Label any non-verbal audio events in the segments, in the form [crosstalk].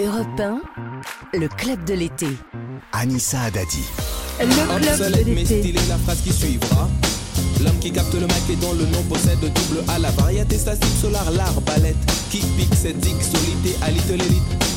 Europe 1, le club de l'été. Anissa Adadi. Le club de mais l'été. stylé la phrase qui suivra. L'homme qui capte le mic et dont le nom possède double A. La variété statique solar, l'arbalète qui pique cette solité à l'élite.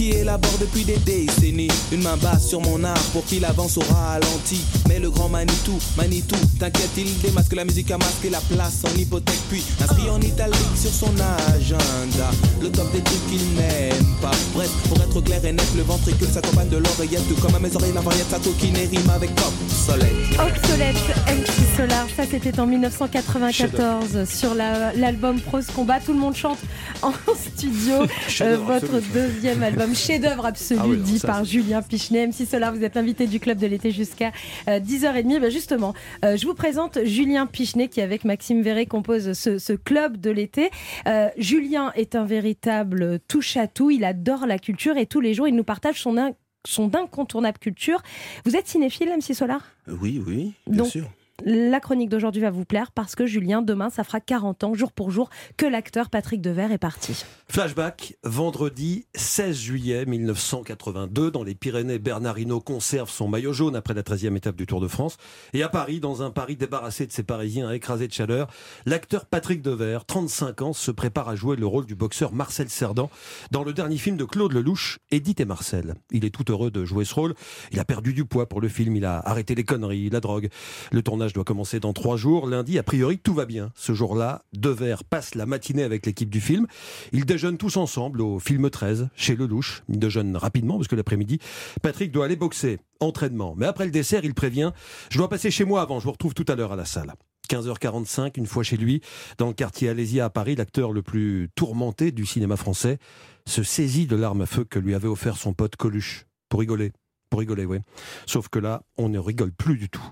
Qui élabore depuis des décennies une main basse sur mon art pour qu'il avance au ralenti. Mais le grand Manitou, Manitou, t'inquiète, il démasque la musique à masquer la place en hypothèque. Puis inscrit en italique sur son agenda le top des trucs qu'il n'aime pas. Bref, pour être clair et net, le ventricule s'accompagne de l'oreillette. Tout comme à mes oreilles, la variété, sa coquine et rime avec soleil. Obsolète, MC Solar, ça c'était en 1994 sur la- l'album Prose Combat. Tout le monde chante en [laughs] studio. Euh, votre deuxième album, chef-d'œuvre absolu, Ah oui, dit ça, par Julien Pichenet. MC Solar, vous êtes l'invité du club de l'été jusqu'à euh, 10h30. Ben justement, euh, je vous présente Julien Pichenet qui, avec Maxime Verret, compose ce, ce club de l'été. Euh, Julien est un véritable touche-à-tout. Il adore la culture et tous les jours, il nous partage son, in- son incontournable culture. Vous êtes cinéphile, MC Solar? Oui, oui, bien Donc, sûr. La chronique d'aujourd'hui va vous plaire parce que Julien, demain, ça fera 40 ans, jour pour jour, que l'acteur Patrick Devers est parti. Flashback, vendredi 16 juillet 1982, dans les Pyrénées, Bernard Hinault conserve son maillot jaune après la 13e étape du Tour de France. Et à Paris, dans un Paris débarrassé de ses Parisiens écrasés de chaleur, l'acteur Patrick Devers, 35 ans, se prépare à jouer le rôle du boxeur Marcel Cerdan dans le dernier film de Claude Lelouch, Edith et Marcel. Il est tout heureux de jouer ce rôle. Il a perdu du poids pour le film, il a arrêté les conneries, la drogue. Le tournage doit commencer dans trois jours. Lundi, a priori, tout va bien. Ce jour-là, Devers passe la matinée avec l'équipe du film. Ils déjeunent tous ensemble au film 13, chez Lelouch. Ils déjeunent rapidement parce que l'après-midi, Patrick doit aller boxer. Entraînement. Mais après le dessert, il prévient Je dois passer chez moi avant, je vous retrouve tout à l'heure à la salle. 15h45, une fois chez lui, dans le quartier Alésia à Paris, l'acteur le plus tourmenté du cinéma français se saisit de l'arme à feu que lui avait offert son pote Coluche. Pour rigoler. Pour rigoler, oui. Sauf que là, on ne rigole plus du tout.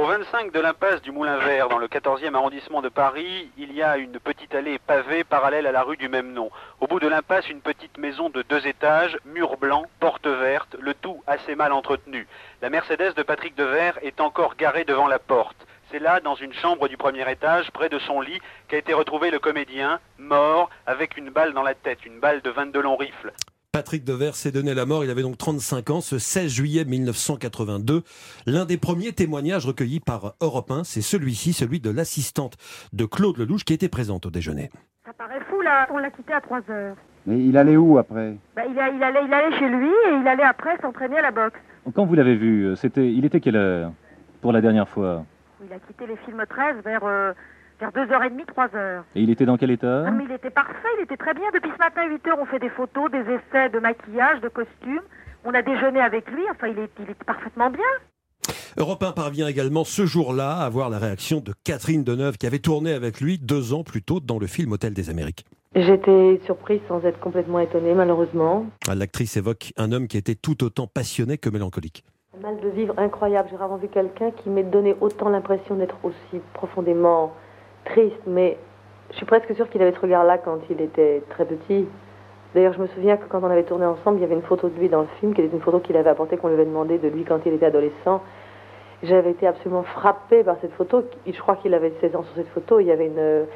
Au 25 de l'impasse du Moulin Vert, dans le 14e arrondissement de Paris, il y a une petite allée pavée parallèle à la rue du même nom. Au bout de l'impasse, une petite maison de deux étages, mur blanc, porte verte, le tout assez mal entretenu. La Mercedes de Patrick Devers est encore garée devant la porte. C'est là, dans une chambre du premier étage, près de son lit, qu'a été retrouvé le comédien, mort, avec une balle dans la tête, une balle de 22 longs rifles. Patrick Devers s'est donné la mort, il avait donc 35 ans, ce 16 juillet 1982. L'un des premiers témoignages recueillis par Europe 1, c'est celui-ci, celui de l'assistante de Claude Lelouch qui était présente au déjeuner. Ça paraît fou là, on l'a quitté à 3 heures. Mais il allait où après? Bah, il, a- il allait, il allait chez lui et il allait après s'entraîner à la boxe. Quand vous l'avez vu, euh, c'était, il était quelle heure? Pour la dernière fois? Il a quitté les films 13 vers, euh, vers 2h30, 3h. Et il était dans quel état Ah, mais il était parfait, il était très bien. Depuis ce matin, 8h, on fait des photos, des essais de maquillage, de costumes. On a déjeuné avec lui, enfin, il, est, il était parfaitement bien. Europe 1 parvient également ce jour-là à voir la réaction de Catherine Deneuve qui avait tourné avec lui deux ans plus tôt dans le film Hôtel des Amériques. J'étais surprise sans être complètement étonnée, malheureusement. L'actrice évoque un homme qui était tout autant passionné que mélancolique. Un mal de vivre incroyable. J'ai rarement vu quelqu'un qui m'ait donné autant l'impression d'être aussi profondément triste. Mais je suis presque sûre qu'il avait ce regard-là quand il était très petit. D'ailleurs, je me souviens que quand on avait tourné ensemble, il y avait une photo de lui dans le film, qui était une photo qu'il avait apportée, qu'on lui avait demandé de lui quand il était adolescent. J'avais été absolument frappée par cette photo. Je crois qu'il avait 16 ans sur cette photo. Il y avait une,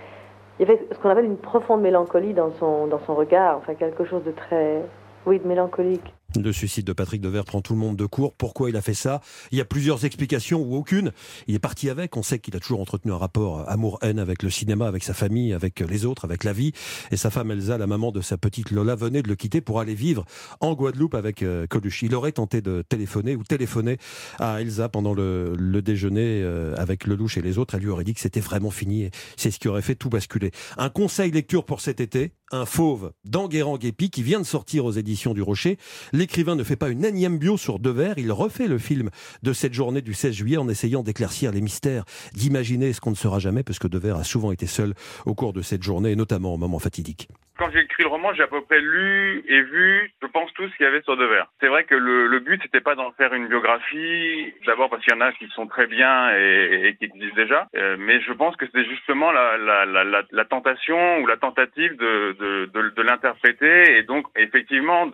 il y avait ce qu'on appelle une profonde mélancolie dans son, dans son regard. Enfin, quelque chose de très, oui, de mélancolique. Le suicide de Patrick Devers prend tout le monde de court. Pourquoi il a fait ça? Il y a plusieurs explications ou aucune. Il est parti avec. On sait qu'il a toujours entretenu un rapport amour-haine avec le cinéma, avec sa famille, avec les autres, avec la vie. Et sa femme Elsa, la maman de sa petite Lola, venait de le quitter pour aller vivre en Guadeloupe avec euh, Coluche. Il aurait tenté de téléphoner ou téléphoner à Elsa pendant le, le déjeuner euh, avec Lelouch et les autres. Elle lui aurait dit que c'était vraiment fini. C'est ce qui aurait fait tout basculer. Un conseil lecture pour cet été. Un fauve d'Enguerrand Guépi qui vient de sortir aux éditions du Rocher. L'écrivain ne fait pas une énième bio sur Devers, il refait le film de cette journée du 16 juillet en essayant d'éclaircir les mystères, d'imaginer ce qu'on ne saura jamais, parce que Devers a souvent été seul au cours de cette journée, et notamment au moment fatidique. Écrit le roman, j'ai à peu près lu et vu, je pense, tout ce qu'il y avait sur Devers. C'est vrai que le, but, c'était pas d'en faire une biographie, d'abord parce qu'il y en a qui sont très bien et, et qui existent déjà, euh, mais je pense que c'était justement la, tentation ou la tentative de, l'interpréter et donc effectivement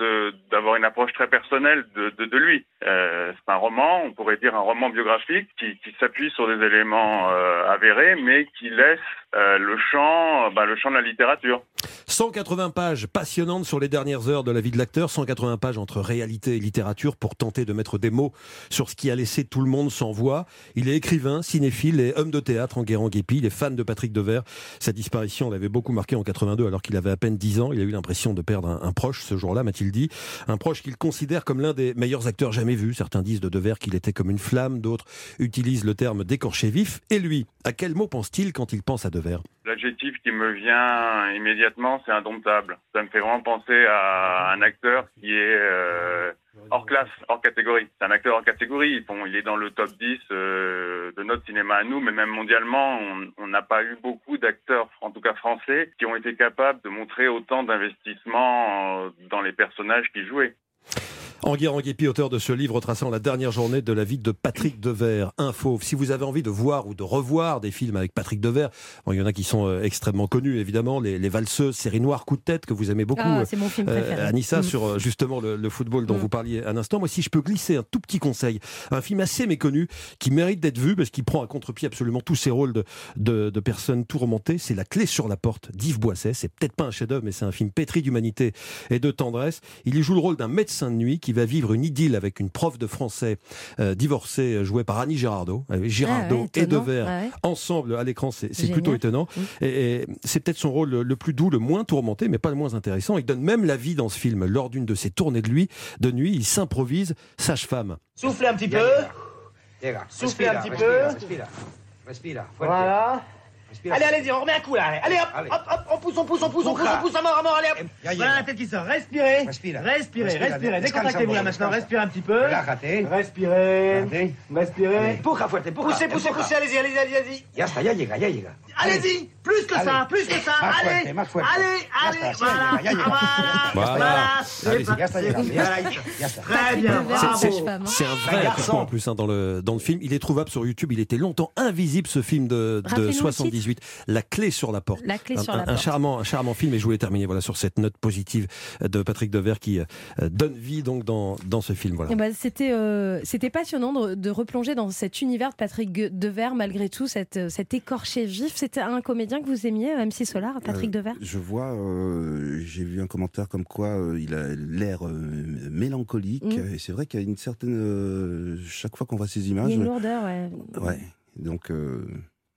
d'avoir une approche très personnelle de, lui. Euh, c'est un roman, on pourrait dire un roman biographique qui, s'appuie sur des éléments euh, avérés, mais qui laisse le champ, bah, le champ de la littérature. 180 pages passionnantes sur les dernières heures de la vie de l'acteur, 180 pages entre réalité et littérature pour tenter de mettre des mots sur ce qui a laissé tout le monde sans voix. Il est écrivain, cinéphile et homme de théâtre en Guérand Guépi. Il est fan de Patrick Devers. Sa disparition l'avait beaucoup marqué en 82 alors qu'il avait à peine 10 ans. Il a eu l'impression de perdre un, un proche ce jour-là, m'a-t-il dit. Un proche qu'il considère comme l'un des meilleurs acteurs jamais vus. Certains disent de Devers qu'il était comme une flamme, d'autres utilisent le terme d'écorché vif. Et lui, à quel mot pense-t-il quand il pense à Devers? L'adjectif qui me vient immédiatement, c'est indomptable. Ça me fait vraiment penser à un acteur qui est euh, hors classe, hors catégorie. C'est un acteur hors catégorie. Bon, il est dans le top 10 euh, de notre cinéma à nous, mais même mondialement, on- n'a pas eu beaucoup d'acteurs, en tout cas français, qui ont été capables de montrer autant d'investissement euh, dans les personnages qu'ils jouaient. Enguerrand Guépi, auteur de ce livre traçant la dernière journée de la vie de Patrick Devers, un fauve. Si vous avez envie de voir ou de revoir des films avec Patrick Devers, bon, il y en a qui sont euh, extrêmement connus, évidemment, les, les valseuses, série noire, coup de tête, que vous aimez beaucoup, Ah, euh, c'est mon film euh, préféré. Anissa, Mm. sur justement le, le football dont Mm. vous parliez un instant. Moi, si je peux glisser un tout petit conseil, un film assez méconnu qui mérite d'être vu parce qu'il prend à contre-pied absolument tous ses rôles de, de, de personnes tourmentées, c'est La clé sur la porte d'Yves Boisset. C'est peut-être pas un chef-d'œuvre, mais c'est un film pétri d'humanité et de tendresse. Il y joue le rôle d'un médecin de nuit qui va vivre une idylle avec une prof de français euh, divorcée, euh, jouée par Annie Girardot. Avec Girardot Ah ouais, et. Devers Ouais. ensemble à l'écran, c'est plutôt étonnant. Et, et c'est peut-être son rôle le, le plus doux, le moins tourmenté, mais pas le moins intéressant. Il donne même la vie dans ce film. Lors d'une de ses tournées de lui, de nuit, il s'improvise sage-femme. Soufflez un petit peu. Soufflez un petit peu. Voilà. Allez, allez-y, on remet un coup là. Allez, hop, hop, hop, on pousse, on pousse, on pousse, on pousse, on pousse à mort, à mort, allez, hop. Voilà la tête qui sort. Respirez. Respirez, respirez. Décontractez-vous là maintenant. Respirez un petit peu. Respirez. Respirez. Poussez, poussez, poussez. Allez-y, allez-y, allez-y. Ya está, ya llega, ya llega. Allez-y. Plus que ça, Allez. plus que ça. Más Allez. fuerte, más fuerte. Allez, allez. ya Voilà. Très bien, C'est- hein. C'est un vrai accouchement en plus hein, dans, le, dans le film. Il est trouvable sur YouTube. Il était longtemps invisible ce film de, de Rappelez-nous le 78. La clé sur la porte. La clé un, sur la un- un porte. charmant, un charmant film. Et je voulais terminer voilà, sur cette note positive de Patrick Devers qui euh, donne vie donc dans, dans ce film. Voilà. Ben, c'était euh, c'était passionnant de, de replonger dans cet univers de Patrick Devers malgré tout cette, cet écorché vif. C'était un comédien que vous aimiez, euh, MC Solar, Patrick Euh, Devers? Je vois, euh, j'ai vu un commentaire comme quoi il a l'air mélancolique. Mm. Et c'est vrai qu'il y a une certaine. chaque fois qu'on voit ces Il y images. a une lourdeur, ouais. Ouais. Donc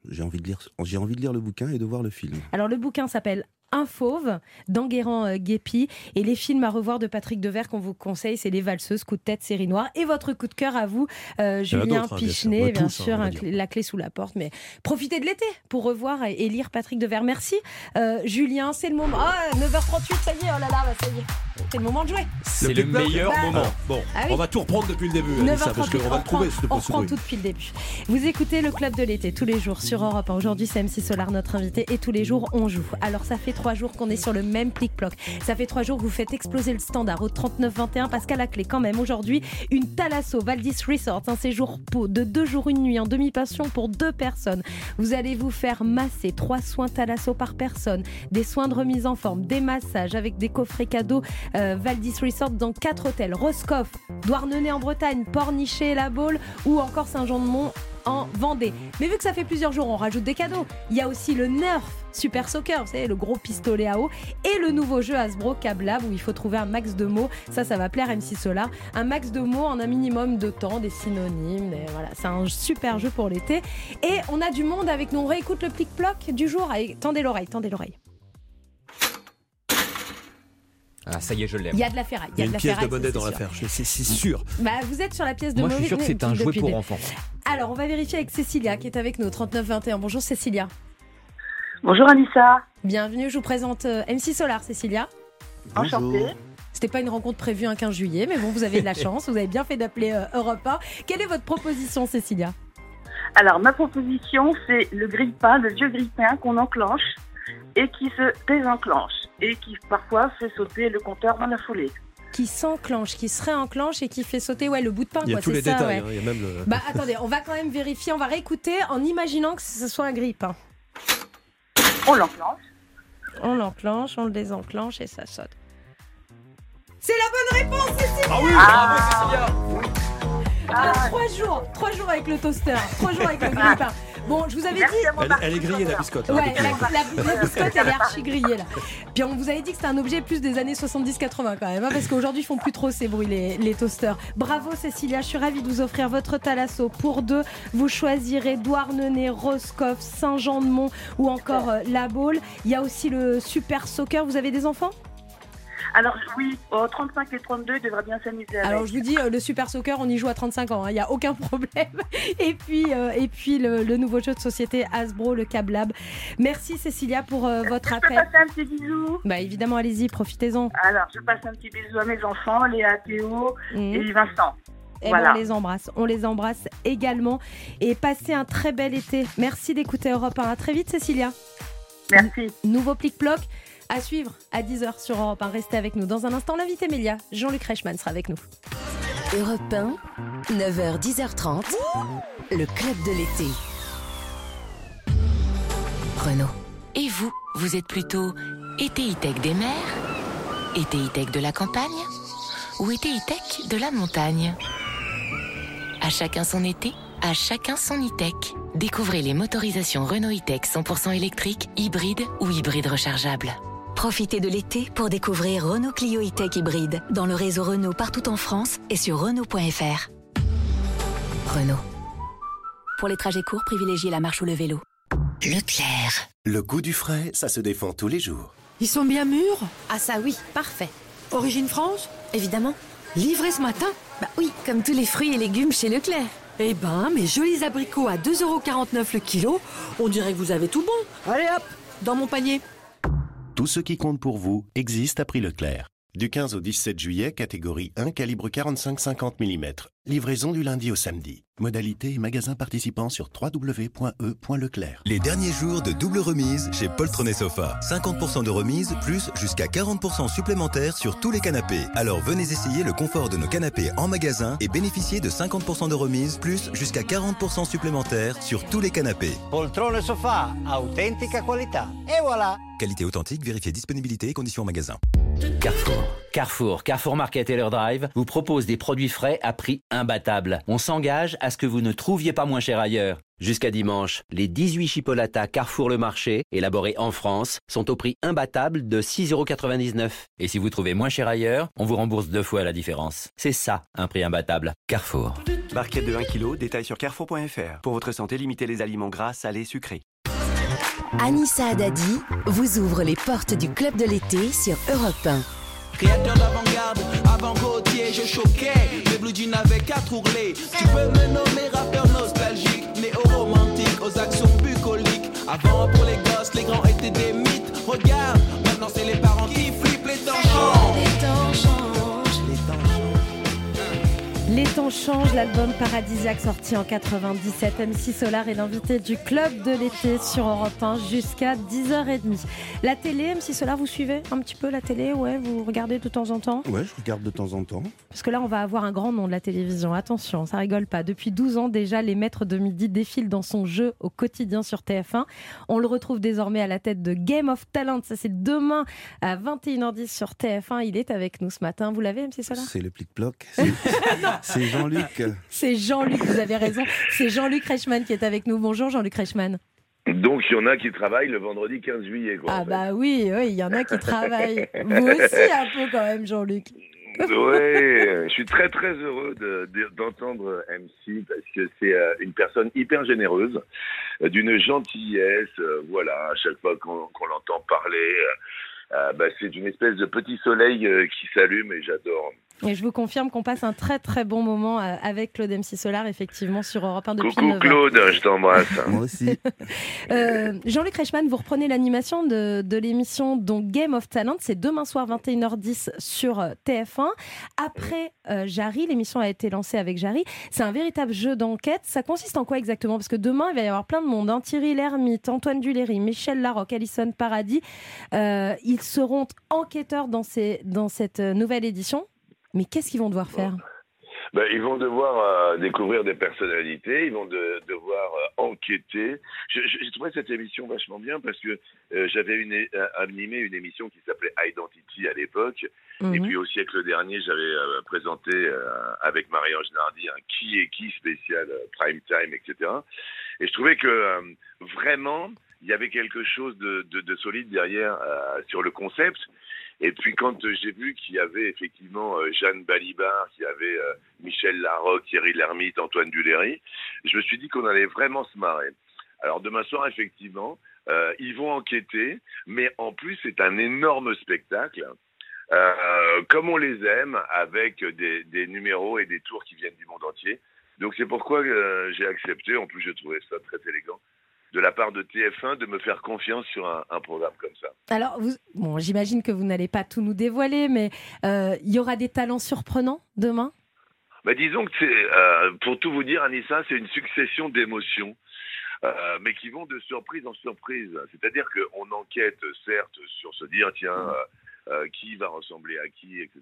j'ai envie de lire, j'ai envie de lire le bouquin et de voir le film. Alors le bouquin s'appelle Un fauve d'Enguerrand euh, Guépi et les films à revoir de Patrick Devers qu'on vous conseille c'est Les Valseuses, Coup de tête, Série Noire et votre coup de cœur à vous euh, Julien hein, bien sûr. Pichenet bien tous, hein, sûr clé- La clé sous la porte mais profitez de l'été pour revoir et, et lire Patrick Devers merci Euh, Julien c'est le moment ah 9h38 ça y est oh là là bah, ça y est c'est le moment de jouer C'est le meilleur Bah, moment. Bon, Ah oui. on va tout reprendre depuis le début, Anissa, parce 9h38, qu'on va le trouver, on reprend tout depuis le début. Vous écoutez le club de l'été tous les jours sur Europe. 1. Aujourd'hui, c'est MC Solar, notre invité, et tous les jours, on joue. Alors, ça fait trois jours qu'on est sur le même plic-ploc. Ça fait trois jours que vous faites exploser le standard au 39-21, parce qu'à la clé, quand même, aujourd'hui, une Thalasso Valdis Resort, un séjour de deux jours, une nuit en demi-pension pour deux personnes. Vous allez vous faire masser trois soins Thalasso par personne, des soins de remise en forme, des massages avec des coffrets cadeaux euh, Valdis Resort dans quatre hôtels Roscoff, Douarnenez en Bretagne, Pornichet et La Baule ou encore Saint-Jean-de-Mont en Vendée. Mais vu que ça fait plusieurs jours, on rajoute des cadeaux. Il y a aussi le Nerf Super Soccer, vous savez, le gros pistolet à eau, et le nouveau jeu Hasbro Cablab où il faut trouver un max de mots. Ça, ça va plaire à MC Solar. Un max de mots en un minimum de temps, des synonymes. des- voilà, c'est un super jeu pour l'été. Et on a du monde avec nous. On réécoute le plic-ploc du jour. Tendez l'oreille, tendez l'oreille. Ah, ça y est, je l'ai. Il y a de la ferraille. Il y a de une la pièce de monnaie c'est dans l'affaire, c'est c'est sûr. Bah, vous êtes sur la pièce de Moi, je suis sûr que c'est un jouet pour enfants. Alors, on va vérifier avec Cécilia qui est avec nous, 3921. Bonjour Cécilia. Bonjour Anissa. Bienvenue, je vous présente euh, MC Solar, Cécilia. Enchantée. C'était pas une rencontre prévue un 15 juillet, mais bon, vous avez de la [laughs] chance, vous avez bien fait d'appeler euh, Europe 1. Quelle est votre proposition, Cécilia? Alors, ma proposition, c'est le grille-pain, le vieux grille-pain qu'on enclenche et qui se désenclenche et qui parfois fait sauter le compteur dans la foulée. Qui s'enclenche, qui se réenclenche et qui fait sauter ouais, le bout de pain. Il y a quoi, tous c'est les ça, détails, ouais. hein, il y a même le... Bah attendez, on va quand même vérifier, on va réécouter en imaginant que ce soit un grille-pain. On l'enclenche. On l'enclenche, on le désenclenche et ça saute. C'est la bonne réponse, Cécilia Ah oui, bravo Cécilia Alors, trois jours, trois jours avec le toaster, trois jours avec le grille-pain. Bon, je vous avais Merci dit. à mon Elle, est grillée la biscotte. hein, Ouais, depuis la, longtemps. la- la biscotte, elle est archi [laughs] grillée là. Puis on vous avait dit que c'était un objet plus des années 70-80 quand même, hein, parce qu'aujourd'hui ils font plus trop ces bruits les, les toasters. Bravo Cécilia, je suis ravie de vous offrir votre Thalasso pour deux. Vous choisirez Douarnenez, Roscoff, Saint-Jean-de-Mont ou encore euh, La Baule. Il y a aussi le Super Soccer. Vous avez des enfants? Alors oui, oh, 35 et 32 devraient bien s'amuser. Alors je vous dis, euh, le Super Soccer, on y joue à 35 ans, hein, il n'y a aucun [laughs] problème. Et puis, euh, et puis le, le nouveau jeu de société Hasbro, le Cab Lab. Merci Cécilia pour euh, votre Je appel. passer un petit bisou? Bah évidemment, allez-y, profitez-en. Alors, je passe un petit bisou à mes enfants, Léa, Théo Mhm. et Vincent. Eh ben, on les embrasse. On les embrasse également. Et passez un très bel été. Merci d'écouter Europe 1. À très vite, Cécilia. Merci. Nouveau plic-ploc à suivre à 10h sur Europe 1. Restez avec nous. Dans un instant, l'invité Mélia, Jean-Luc Reichmann, sera avec nous. Europe 1, 9h, 10h30, le club de l'été. Renault. Et vous, vous êtes plutôt été tech des mers, été tech de la campagne ou été tech de la montagne? À chacun son été, à chacun son e-tech. Découvrez les motorisations Renault e-tech 100% électriques, hybrides ou hybrides rechargeables. Profitez de l'été pour découvrir Renault Clio e-Tech hybride dans le réseau Renault partout en France et sur Renault.fr. Renault. Pour les trajets courts, privilégiez la marche ou le vélo. Leclerc. Le goût du frais, ça se défend tous les jours. Ils sont bien mûrs? Ah ça oui, parfait. Origine France? Évidemment. Livrés ce matin? Bah oui, comme tous les fruits et légumes chez Leclerc. Eh ben, mes jolis abricots à 2,49€ le kilo, on dirait que vous avez tout bon. Allez hop, dans mon panier. Tout ce qui compte pour vous existe à prix Leclerc. Du 15 au 17 juillet, catégorie 1, calibre 45-50 mm. Livraison du lundi au samedi. Modalité et magasin participants sur www.e.leclerc. Les derniers jours de double remise chez Poltronnet Sofa. 50% de remise plus jusqu'à 40% supplémentaires sur tous les canapés. Alors venez essayer le confort de nos canapés en magasin et bénéficiez de 50% de remise plus jusqu'à 40% supplémentaires sur tous les canapés. Poltrone sofà, autentica qualità. E voilà Qualité authentique, vérifiez disponibilité et conditions en magasin. Carrefour. Carrefour, Carrefour Market et leur drive vous propose des produits frais à prix imbattable. On s'engage à ce que vous ne trouviez pas moins cher ailleurs. Jusqu'à dimanche, les 18 chipolatas Carrefour Le Marché, élaborés en France, sont au prix imbattable de 6,99€. Et si vous trouvez moins cher ailleurs, on vous rembourse deux fois la différence. C'est ça, un prix imbattable. Carrefour. Barquette de 1 kg, détail sur carrefour.fr. Pour votre santé, limitez les aliments gras, salés, sucrés. Anissa Haddadi vous ouvre les portes du club de l'été sur Europe 1. Créateur d'avant-garde, avant-gautier, je choquais. Les blue jeans avec quatre ourlets. Tu peux me nommer rappeur nostalgique, néo-romantique, aux actions bucoliques. Avant, pour les gosses, les grands étaient des mythes. Regarde, maintenant c'est les Temps changent, l'album Paradisiaque sorti en 97. MC Solar est l'invité du club de l'été sur Europe 1 jusqu'à 10h30. La télé, MC Solar, vous suivez un petit peu la télé? Ouais, vous regardez de temps en temps? Ouais, je regarde de temps en temps. Parce que là, on va avoir un grand nom de la télévision. Attention, ça rigole pas. Depuis 12 ans déjà, les maîtres de midi défilent dans son jeu au quotidien sur TF1. On le retrouve désormais à la tête de Game of Talent. Ça, c'est demain à 21h10 sur TF1. Il est avec nous ce matin. Vous l'avez, MC Solar? C'est le plic-ploc. [laughs] C'est Jean-Luc. [laughs] C'est Jean-Luc, vous avez raison. C'est Jean-Luc Reichmann qui est avec nous. Bonjour Jean-Luc Reichmann. Donc il y en a qui travaillent le vendredi 15 juillet. Quoi, Ah en fait. bah oui, oui, il y en a qui travaillent. [laughs] Vous aussi un peu quand même Jean-Luc. Ouais, je suis très très heureux de- de- d'entendre MC parce que c'est euh, une personne hyper généreuse, euh, d'une gentillesse. euh, voilà, à chaque fois qu'on l'entend parler, bah, c'est une espèce de petit soleil euh, qui s'allume et j'adore. Et je vous confirme qu'on passe un très très bon moment euh, avec Claude MC Solar, effectivement, sur Europe 1 depuis Coucou 9 ans. Claude, je t'embrasse. Moi aussi. [laughs] Euh, Jean-Luc Reichmann, vous reprenez l'animation de, de l'émission donc Game of Talent. C'est demain soir 21h10 sur euh, TF1. Après euh, Jarry, l'émission a été lancée avec Jarry. C'est un véritable jeu d'enquête. Ça consiste en quoi exactement? Parce que demain, il va y avoir plein de monde. hein. Thierry Lhermitte, Antoine Duléry, Michel Larocque, Alison Paradis. Euh, ils seront enquêteurs dans, ces, dans cette nouvelle édition. Mais qu'est-ce qu'ils vont devoir faire? Ben, ils vont devoir euh, découvrir des personnalités, ils vont de- devoir euh, enquêter. J'ai trouvé cette émission vachement bien parce que euh, j'avais une, animé une émission qui s'appelait Identity à l'époque. Et Mhm. puis au siècle dernier, j'avais présenté avec Marie-Ange Nardi un qui est qui spécial prime time, etc. Et je trouvais que vraiment, il y avait quelque chose de, de- de solide derrière sur le concept. Et puis quand euh, j'ai vu qu'il y avait effectivement euh, Jeanne Balibar, qu'il y avait euh, Michel Larocque, Thierry Lhermitte, Antoine Duléry, je me suis dit qu'on allait vraiment se marrer. Alors demain soir, effectivement, ils vont enquêter, mais en plus c'est un énorme spectacle. comme on les aime, avec des, numéros et des tours qui viennent du monde entier. Donc c'est pourquoi j'ai accepté, en plus je trouvais ça très élégant, de la part de TF1 de me faire confiance sur un, un programme comme ça. Alors, vous, bon, j'imagine que vous n'allez pas tout nous dévoiler, mais euh, il y aura des talents surprenants demain? Bah, disons que c'est, euh, pour tout vous dire, Anissa, c'est une succession d'émotions, euh, mais qui vont de surprise en surprise. C'est-à-dire qu'on enquête, certes, sur se dire, tiens, euh, qui va ressembler à qui, etc.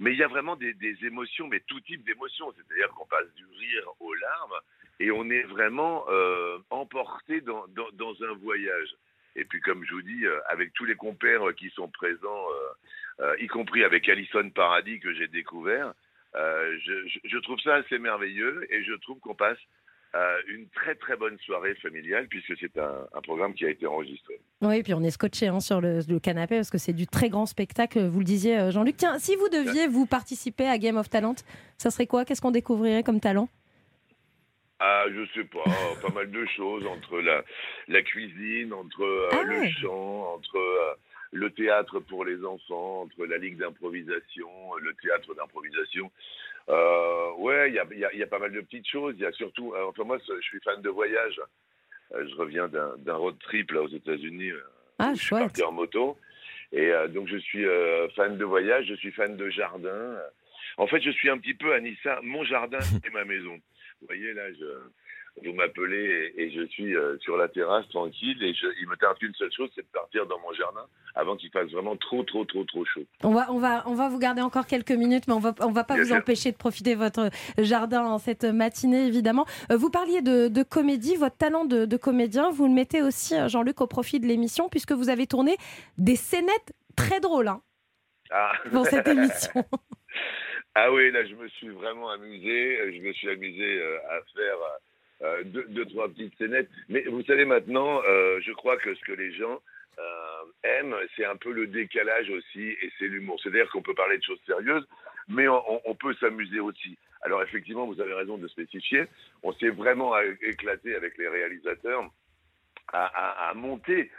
Mais il y a vraiment des, émotions, mais tout type d'émotions. C'est-à-dire qu'on passe du rire aux larmes et on est vraiment euh, emporté dans, dans, un voyage. Et puis, comme je vous dis, euh, avec tous les compères qui sont présents, y compris avec Alison Paradis que j'ai découvert, je trouve ça assez merveilleux et je trouve qu'on passe euh, une très très bonne soirée familiale puisque c'est un, un programme qui a été enregistré. Oui, puis on est scotché hein, sur le, le canapé parce que c'est du très grand spectacle, vous le disiez, euh, Jean-Luc. Tiens, si vous deviez vous participer à Game of Talent, ça serait quoi? Qu'est-ce qu'on découvrirait comme talent? Ah, je sais pas, [laughs] pas mal de choses entre la, la cuisine, entre euh, Ah le chant, entre euh, le théâtre pour les enfants, entre la ligue d'improvisation, le théâtre d'improvisation. Euh, ouais, il y a, y y pas mal de petites choses. Il y a surtout, euh, enfin moi, je suis fan de voyage. Euh, je reviens d'un road trip là aux États-Unis. euh, Ah, je suis parti en moto. Et euh, donc, je suis euh, fan de voyage, je suis fan de jardin. En fait, je suis un petit peu Anissa, mon jardin [laughs] et ma maison. Vous voyez, là, je, vous m'appelez et, et je suis euh, sur la terrasse tranquille et je, il me tarde qu'une seule chose, c'est de partir dans mon jardin avant qu'il fasse vraiment trop, trop, trop, trop chaud. on va, on, va, on va vous garder encore quelques minutes, mais on va, on va pas Bien vous sûr. empêcher de profiter de votre jardin en cette matinée, évidemment. Euh, vous parliez de, de comédie, votre talent de, de comédien, vous le mettez aussi, euh, Jean-Luc, au profit de l'émission, puisque vous avez tourné des scénettes très drôles hein, Ah. pour cette émission. [laughs] [laughs] Ah oui, là, je me suis vraiment amusé. Je me suis amusé à faire euh, deux, trois petites scénettes. Mais vous savez, maintenant, euh, je crois que ce que les gens euh, aiment, c'est un peu le décalage aussi, et c'est l'humour. C'est-à-dire qu'on peut parler de choses sérieuses, mais on, peut s'amuser aussi. Alors effectivement, vous avez raison de spécifier. On s'est vraiment éclaté avec les réalisateurs à, monter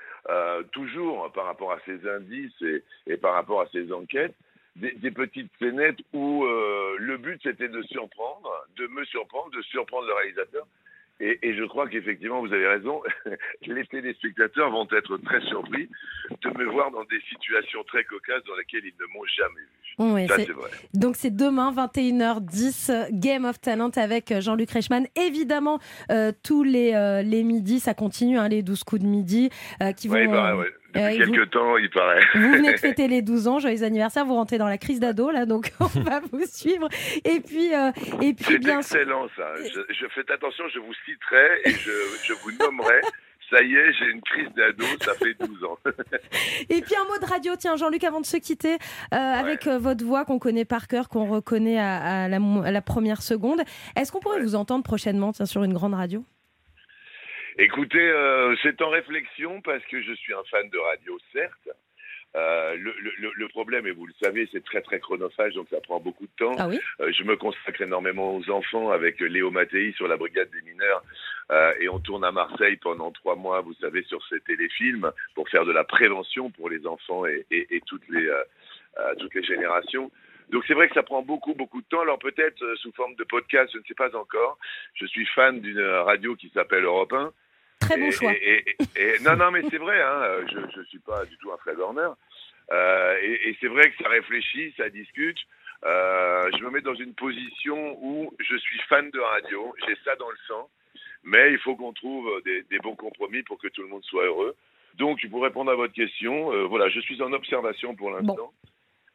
toujours par rapport à ces indices et, par rapport à ces enquêtes des, petites scénettes où le but c'était de surprendre, de me surprendre, de surprendre le réalisateur. Et, et je crois qu'effectivement, vous avez raison, [laughs] les téléspectateurs vont être très surpris de me voir dans des situations très cocasses dans lesquelles ils ne m'ont jamais vu. Oui, Ça, c'est- c'est vrai. Donc c'est demain 21h10 euh, Game of Talent avec euh, Jean-Luc Reichmann. Évidemment euh, tous les euh, les midis ça continue hein, les 12 coups de midi euh, qui vont Ouais, euh, ouais. Depuis euh, quelques vous- temps, il paraît. [laughs] Vous venez de [laughs] fêter les 12 ans, joyeux anniversaire, vous rentrez dans la crise d'ado là, donc [laughs] on va vous suivre. Et puis, euh, et puis C'est bien sûr, excellent ça. Je, je fais attention, je vous citerai et je, je vous nommerai. Ça y est, j'ai une crise d'ado, ça fait 12 ans. et puis un mot de radio, tiens Jean-Luc, avant de se quitter, euh, avec euh, votre voix qu'on connaît par cœur, qu'on reconnaît à, à la, mo- à la première seconde, est-ce qu'on pourrait vous entendre prochainement tiens, sur une grande radio? Écoutez, euh, c'est en réflexion parce que je suis un fan de radio, certes. Euh, le, le- le problème, et vous le savez, c'est très très chronophage, donc ça prend beaucoup de temps. Ah oui? Euh, je me consacre énormément aux enfants avec Léo Mattei sur la brigade des mineurs, euh, et on tourne à Marseille pendant trois mois, vous savez, sur ces téléfilms pour faire de la prévention pour les enfants et, et- et toutes les euh, euh, toutes les générations. Donc c'est vrai que ça prend beaucoup beaucoup de temps. Alors peut-être euh, sous forme de podcast, je ne sais pas encore. Je suis fan d'une radio qui s'appelle Europe 1. Très bon Et- choix. et- non, non, mais c'est vrai, hein, euh, je ne suis pas du tout un Fred Horner. Euh, et et c'est vrai que ça réfléchit, ça discute. Euh, je me mets dans une position où je suis fan de radio, j'ai ça dans le sang, mais il faut qu'on trouve des, des bons compromis pour que tout le monde soit heureux. Donc, pour répondre à votre question, euh, voilà, je suis en observation pour l'instant.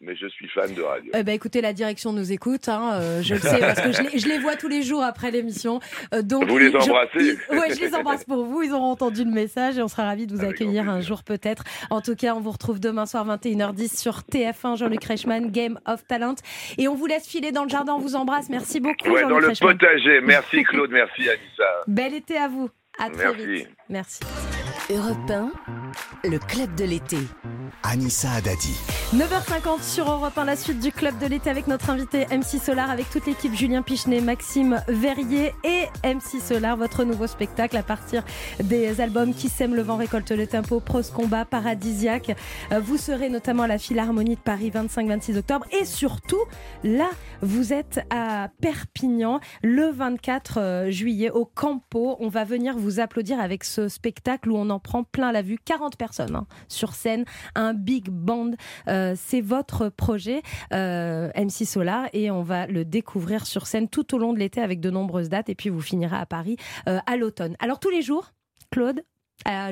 Mais je suis fan de radio. Eh ben, écoutez, la direction nous écoute, hein, euh, je le sais, parce que je les, je les vois tous les jours après l'émission. Euh, donc, Vous les je- embrassez ils- ouais, je les embrasse pour vous. Ils auront entendu le message et on sera ravis de vous accueillir un jour peut-être. En tout cas, on vous retrouve demain soir 21h10 sur TF1, Jean-Luc Reichmann, Game of Talent. Et on vous laisse filer dans le jardin. On vous embrasse. Merci beaucoup, Ouais, dans le Reichmann. potager. Merci [laughs] Claude, merci Anissa. Bel été à vous. À très Merci. vite. Merci. Europe 1, le club de l'été. Anissa Adadi. 9h50 sur Europe 1, la suite du club de l'été avec notre invité MC Solar, avec toute l'équipe Julien Pichenet, Maxime Verrier et MC Solar, votre nouveau spectacle à partir des albums Qui sème le vent, récolte le tempo, Prose Combat, Paradisiaque. Euh, Vous serez notamment à la Philharmonie de Paris 25-26 octobre et surtout, là, vous êtes à Perpignan le 24 euh, juillet au Campo. On va venir vous applaudir avec ce spectacle où on en prend plein la vue. 40 personnes hein, sur scène, un big band. Euh, c'est votre projet, euh, MC Solar, et on va le découvrir sur scène tout au long de l'été avec de nombreuses dates. Et puis vous finirez à Paris euh, à l'automne. Alors tous les jours, Claude,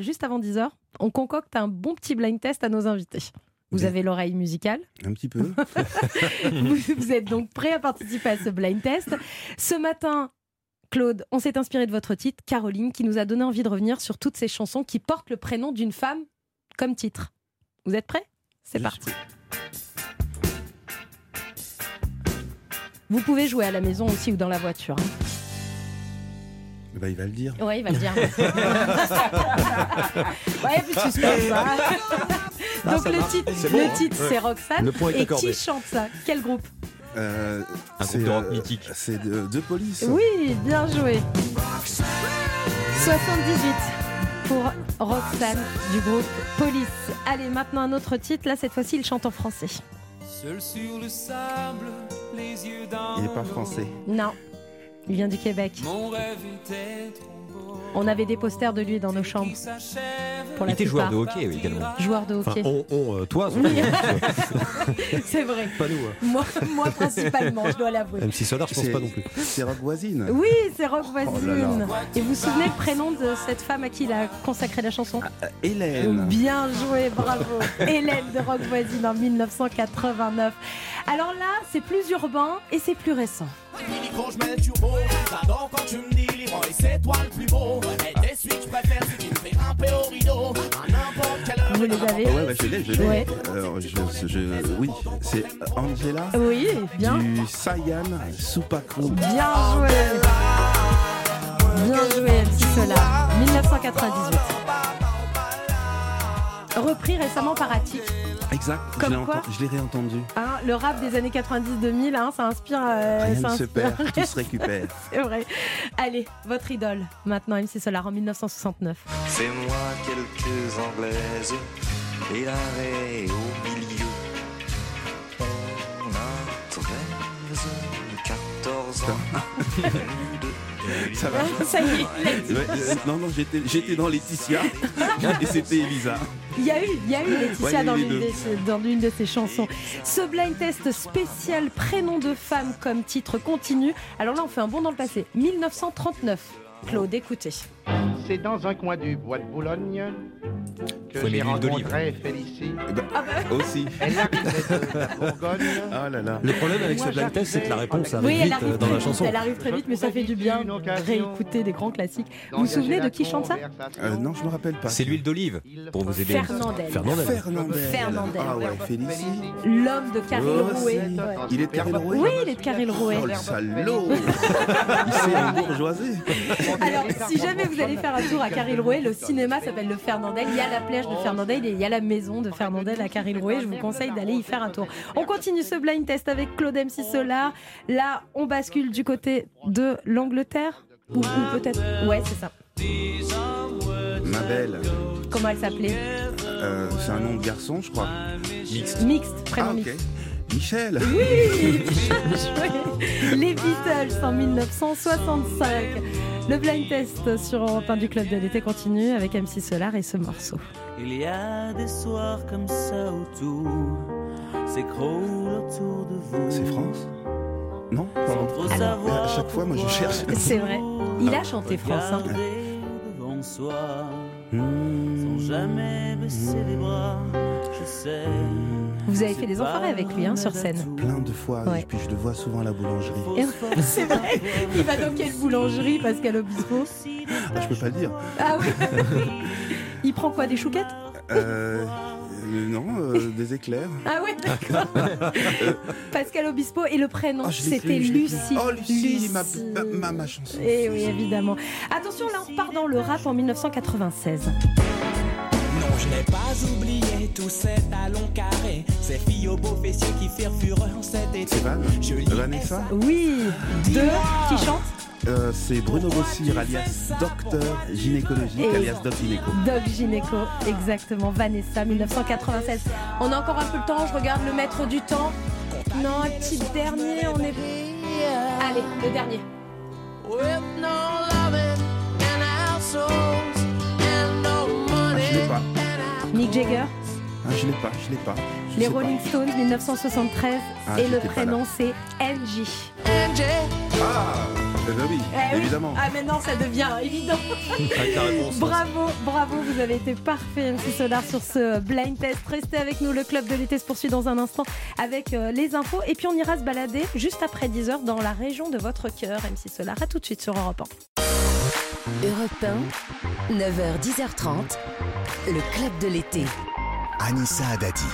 juste avant 10h, on concocte un bon petit blind test à nos invités. Vous avez l'oreille musicale Un petit peu. [laughs] vous, vous êtes donc prêt à participer à ce blind test. Ce matin, Claude, on s'est inspiré de votre titre, Caroline, qui nous a donné envie de revenir sur toutes ces chansons qui portent le prénom d'une femme comme titre. Vous êtes prêts? C'est parti. Vous pouvez jouer à la maison aussi ou dans la voiture. hein. Bah, il va le dire. Ouais, il va le dire. [laughs] [laughs] ouais, plus suspense. hein. Ah, Donc le titre, C'est bon, hein. titre, c'est Ouais. Roxane. Le point est Et accordé. qui chante ça? Quel groupe? Euh, Un c'est groupe de rock euh, mythique. C'est de, de police. Oui, bien joué. 78 pour Roxane du groupe Police. Allez, maintenant un autre titre. Là, cette fois-ci, il chante en français. Seul sur le sable, les yeux dans Il n'est pas français. Non, il vient du Québec. Mon rêve était trop beau. On avait des posters de lui dans nos chambres. Pour la Il était joueur de hockey oui, également. Joueur de Enfin, hockey. on, on, euh, toi, [laughs] Oui. C'est vrai. pas nous. hein. Moi, moi principalement, je dois l'avouer. MC Solar, je pense pas non plus. C'est Rock Voisine. Oui, c'est Rock Voisine. Oh là là. Et vous vous souvenez le prénom de cette femme à qui il a consacré la chanson? Euh, Hélène. Bien joué, bravo. Hélène de Rock Voisine en 1989. Alors là, c'est plus urbain et c'est plus récent. Quand je mets le turbo, j'adore quand tu me dis libre et c'est toi le plus beau. Et des suites, je préfère si tu me fais grimper au rideau. À n'importe quelle heure. Vous les avez Ouais, bah, je l'ai, je l'ai. Ouais. Alors, je, je- oui, c'est Angela. Oui, bien. Du Sayan Supakro. Bien joué. Bien joué, MC Solar. 1998. Repris récemment par Attic. Exact, je Comme l'ai quoi enten- je l'ai réentendu. Hein, le rap des années 90-2000, hein, ça inspire. euh, Rien ça ne se inspire. perd, tout se récupère. [laughs] C'est vrai. Allez, votre idole, maintenant MC Solar en 1969. C'est moi quelques anglaises et l'arrêt au milieu. On a 13, 14 ans. [laughs] [laughs] Ça va Ça y est, il a dit. Ouais, euh, Non, non, j'étais j'étais dans Laetitia et c'était Elisa. Il y a eu, il y a eu Laetitia Ouais, dans l'une l'une de ses chansons. Ce blind test spécial prénom de femme comme titre continue. Alors là, on fait un bond dans le passé. 1939. Claude, écoutez. C'est dans un coin du bois de Boulogne que j'ai rencontré Félicie. Eh ben, Aussi. Elle arrivait de la Bourgogne. [laughs] Ah là là. Le problème avec ce blind test, c'est que la réponse arrive Oui, elle vite arrive euh, dans très la vite, chanson. elle arrive très vite, mais ça fait du bien de réécouter des grands classiques. Vous vous souvenez de qui chante ça Euh, non, je me rappelle pas. C'est l'huile d'olive pour vous aider. Fernandel. Fernandel. Fernandel. Fernandel. Ah ouais, Félicie. L'homme de Caril Oh, Rouet. Ouais. Il est de Caril Rouet Oui, il est de Caril Rouet. Oh le salaud [laughs] Il s'est bourgeoisé. Alors, si jamais vous allez faire un tour à Caril-Rouet, le cinéma s'appelle le Fernandel. Il y a la plage de Fernandel et il y a la maison de Fernandel à Caril-Rouet. Je vous conseille d'aller y faire un tour. On continue ce blind test avec Claude MC Solar. Là, on bascule du côté de l'Angleterre. Ou, ou peut-être. Ouais, c'est ça. Ma belle. Comment elle s'appelait Euh, c'est un nom de garçon, je crois. Mixte. Mixte, prénom Ah, ok. mixte. Michel. Oui. Les Beatles en 1965. Le blind test sur Europe 1 du Club de l'été continue avec MC Solar et ce morceau. Il y a des soirs comme ça autour, s'écroule autour de vous. C'est France? Non? Sans trop Alors, savoir À chaque fois, moi, je cherche. C'est vrai. Il a chanté France. hein. Regarder devant soi, Hmm. sans jamais baisser les bras. Je sais, Vous avez fait des enfoirés avec lui hein, sur scène. Plein de fois, Ouais. et puis je le vois souvent à la boulangerie. C'est vrai. Il va dans quelle boulangerie, Pascal Obispo? Ah, je peux pas le dire. Ah oui. Il prend quoi Des chouquettes? Euh, euh, non, euh, des éclairs. Ah ouais, d'accord. Pascal Obispo et le prénom, Ah, c'était. Lucie. Oh, Lucie, ma- ma, ma chanson. Et oui, évidemment. Attention, là, on part dans le rap en 1996. Je n'ai pas oublié tous ces talons carrés, ces filles aux beaux fessiers qui firent fureur cet été. C'est Van Vanessa Oui, deux qui chantent Euh, C'est Bruno Bossir, alias Docteur Gynécologique, Et- alias Doc Gynéco. Doc Gynéco, exactement. Vanessa, 1996. On a encore un peu le temps, je regarde le maître du temps. Non, un petit dernier, on est. Allez, le dernier. Ah, je l'ai pas. Mick Jagger, Ah, je l'ai pas, je l'ai pas. Je les pas. Rolling Stones, 1973. Ah, et le prénom, c'est NJ. Ah, eh ben oui, Eh oui. évidemment. Ah, maintenant, ça devient évident. Réponse, hein. bravo, bravo, vous avez été parfait, MC Solar, sur ce blind test. Restez avec nous, le club de l'été se poursuit dans un instant avec euh, les infos. Et puis, on ira se balader juste après 10h dans la région de votre cœur, MC Solar. À tout de suite sur Europe 1. Europe 1, 9h, 10h30, le club de l'été. Anissa Adati.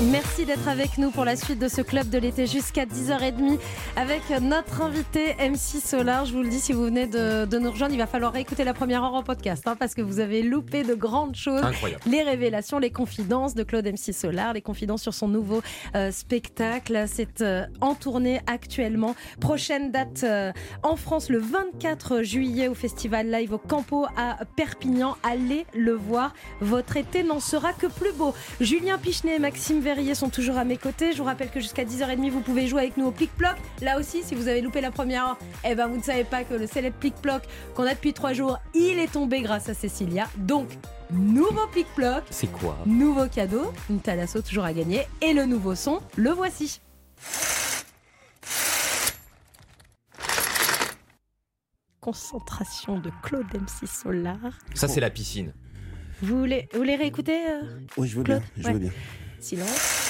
Merci d'être avec nous pour la suite de ce club de l'été jusqu'à 10h30 avec notre invité MC Solar. Je vous le dis, si vous venez de, de nous rejoindre, il va falloir réécouter la première heure en podcast hein, parce que vous avez loupé de grandes choses. Incroyable. Les révélations, les confidences de Claude MC Solar, les confidences sur son nouveau euh, spectacle. C'est euh, en tournée actuellement. Prochaine date euh, en France le 24 juillet au festival live au Campo à Perpignan. Allez le voir. Votre été n'en sera que plus beau. Julien Pichenet et Maxime Verrier sont toujours à mes côtés. Je vous rappelle que jusqu'à 10h30, vous pouvez jouer avec nous au Plic-Ploc. Là aussi, si vous avez loupé la première heure, eh ben, vous ne savez pas que le célèbre Plic-Ploc qu'on a depuis trois jours, il est tombé grâce à Cécilia. Donc, nouveau Plic-Ploc. C'est quoi? Nouveau cadeau, une Thalasso toujours à gagner. Et le nouveau son, le voici. Concentration de Claude MC Solar. Ça, c'est la piscine. Vous voulez, vous voulez réécouter euh, Oui, je veux Claude? bien, je Ouais. veux bien. Silence.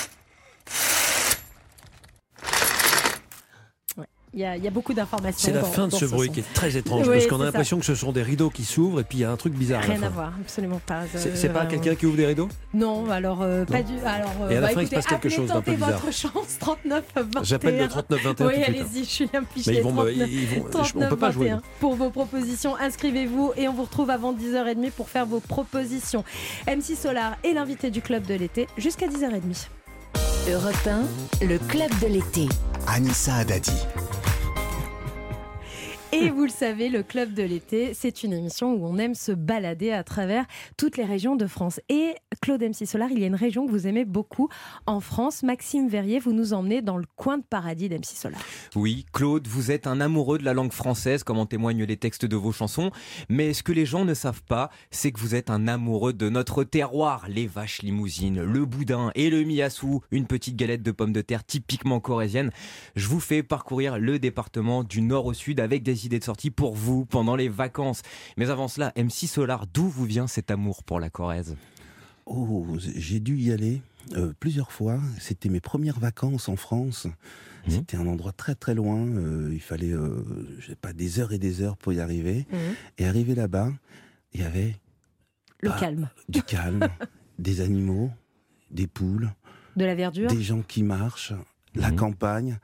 Il y, a, il y a beaucoup d'informations. C'est la fin de ce bruit son. qui est très étrange Oui, parce qu'on a l'impression que ce sont des rideaux qui s'ouvrent et puis il y a un truc bizarre. à la Rien à voir, absolument pas. C'est Euh, c'est pas vraiment. quelqu'un qui ouvre des rideaux? Non, alors euh, pas du. Alors, euh, Et à la bah, fin, il se passe quelque chose d'un peu tentez bizarre. votre chance, 39 21. J'appelle le 39 21 Oui, allez-y, Julien Pichet. Mais ils vont me- 39, ils vont- je- on 39 peut pas jouer, 21. nous. Pour vos propositions, inscrivez-vous et on vous retrouve avant 10h30 pour faire vos propositions. MC Solar est l'invité du club de l'été jusqu'à 10h30. Europe 1, le club de l'été. Anissa Adati. Et vous le savez, le Club de l'été, c'est une émission où on aime se balader à travers toutes les régions de France. Et Claude MC Solar, il y a une région que vous aimez beaucoup en France. Maxime Verrier, vous nous emmenez dans le coin de paradis d'MC Solar. Oui, Claude, vous êtes un amoureux de la langue française, comme en témoignent les textes de vos chansons. Mais ce que les gens ne savent pas, c'est que vous êtes un amoureux de notre terroir. Les vaches limousines, le boudin et le miassou, une petite galette de pommes de terre typiquement corésienne. Je vous fais parcourir le département du nord au sud avec des idées de sortie pour vous pendant les vacances. Mais avant cela, MC Solar, d'où vous vient cet amour pour la Corrèze? Oh, j'ai dû y aller euh, plusieurs fois. C'était mes premières vacances en France. C'était un endroit très très loin. Euh, il fallait, euh, je sais pas, des heures et des heures pour y arriver. Et arrivé là-bas, il y avait Le calme. du [laughs] calme, des animaux, des poules, De la verdure. des gens qui marchent, la campagne.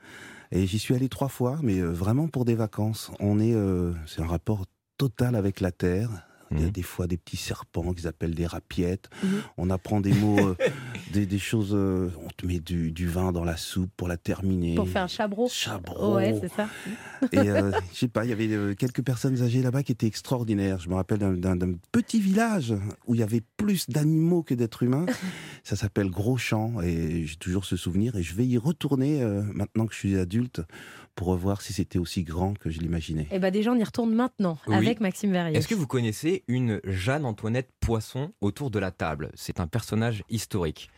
Et j'y suis allé trois fois, mais euh, vraiment pour des vacances. On est, euh, c'est un rapport total avec la terre. Il y a des fois des petits serpents qu'ils appellent des rapiettes. Mhm. On apprend des mots, euh, [laughs] des, des choses. euh, on te met du, du vin dans la soupe pour la terminer. Pour faire un chabreau. Chabreau. Ouais, c'est ça. Et euh, je sais pas, il y avait euh, quelques personnes âgées là-bas qui étaient extraordinaires. Je me rappelle d'un- petit village où il y avait plus d'animaux que d'êtres humains. [laughs] Ça s'appelle Gros Champ et j'ai toujours ce souvenir. Et je vais y retourner euh, maintenant que je suis adulte pour revoir si c'était aussi grand que je l'imaginais. Et ben déjà, on y retourne maintenant Oui. avec Maxime Verrier. Est-ce que vous connaissez une Jeanne-Antoinette Poisson autour de la table? C'est un personnage historique.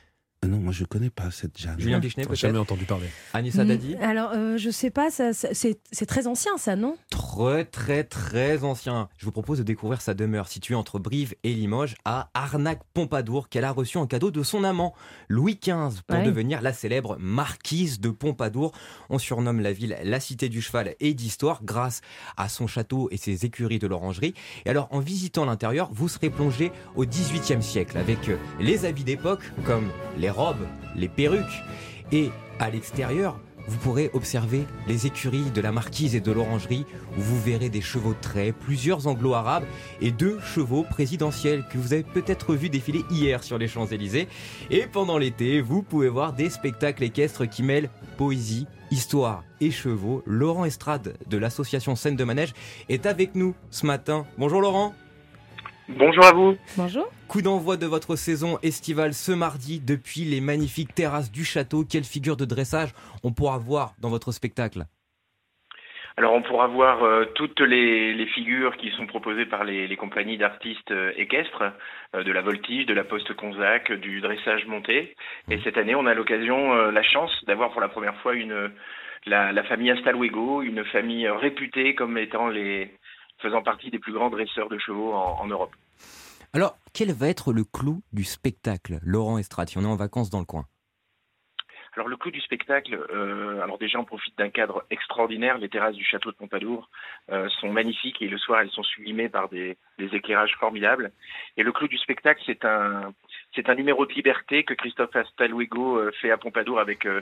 Euh, Non, moi je connais pas cette Jeanne. Julien Pichenet, J'ai peut-être jamais entendu parler. Anissa Dadi Mm, Alors, euh, je sais pas, ça- ça- c'est c'est très ancien, ça, non? Très très très ancien. Je vous propose de découvrir sa demeure située entre Brive et Limoges à Arnac-Pompadour qu'elle a reçu en cadeau de son amant Louis XV pour Ouais. devenir la célèbre marquise de Pompadour. On surnomme la ville la cité du cheval et d'histoire grâce à son château et ses écuries de l'orangerie. Et alors en visitant l'intérieur, vous serez plongé au XVIIIe siècle avec euh, les habits d'époque comme les robes, les perruques et à l'extérieur, vous pourrez observer les écuries de la marquise et de l'orangerie où vous verrez des chevaux de trait, plusieurs anglo-arabes et deux chevaux présidentiels que vous avez peut-être vu défiler hier sur les Champs-Élysées. Et pendant l'été, vous pouvez voir des spectacles équestres qui mêlent poésie, histoire et chevaux. Laurent Estrade de l'association Scène de Manège est avec nous ce matin. Bonjour Laurent. Bonjour à vous. Bonjour. Coup d'envoi de votre saison estivale ce mardi depuis les magnifiques terrasses du château. Quelle figure de dressage on pourra voir dans votre spectacle? Alors on pourra voir euh, toutes les, les figures qui sont proposées par les, les compagnies d'artistes euh, équestres, euh, de la voltige, de la poste Conzac, du dressage monté. Et cette année, on a l'occasion, euh, la chance d'avoir pour la première fois une la, la famille Astalwego, une famille réputée comme étant les faisant partie des plus grands dresseurs de chevaux en, en Europe. Alors, quel va être le clou du spectacle, Laurent Estrade, si on est en vacances dans le coin? Alors le clou du spectacle, euh, alors déjà on profite d'un cadre extraordinaire. Les terrasses du château de Pompadour euh, sont magnifiques et le soir elles sont sublimées par des, des éclairages formidables. Et le clou du spectacle, c'est un c'est un numéro de liberté que Christophe Astalwego euh, fait à Pompadour avec euh,